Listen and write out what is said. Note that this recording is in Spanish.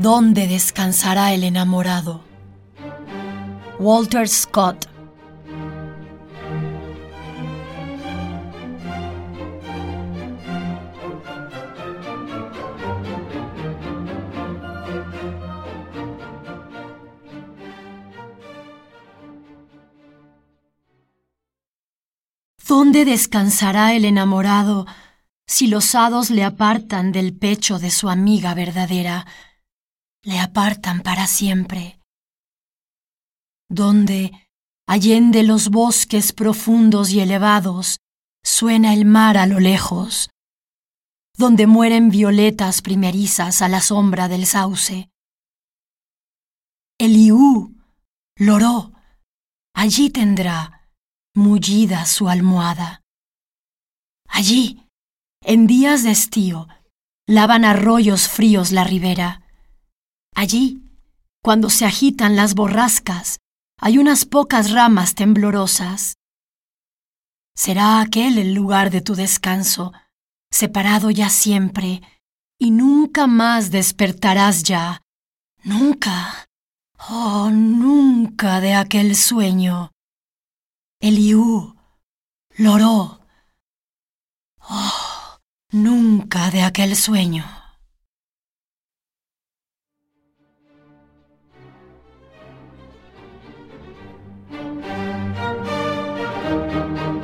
¿Dónde descansará el enamorado? Walter Scott ¿Dónde descansará el enamorado si los hados le apartan del pecho de su amiga verdadera? Le apartan para siempre. ¿Dónde, allende los bosques profundos y elevados, suena el mar a lo lejos, donde mueren violetas primerizas a la sombra del sauce. Eliú, loró, allí tendrá mullida su almohada. Allí, en días de estío, lavan arroyos fríos la ribera. Allí, cuando se agitan las borrascas, hay unas pocas ramas temblorosas. Será aquel el lugar de tu descanso, separado ya siempre, y nunca más despertarás ya, nunca, oh, nunca de aquel sueño. Eliú, Loró. Oh, nunca de aquel sueño. Música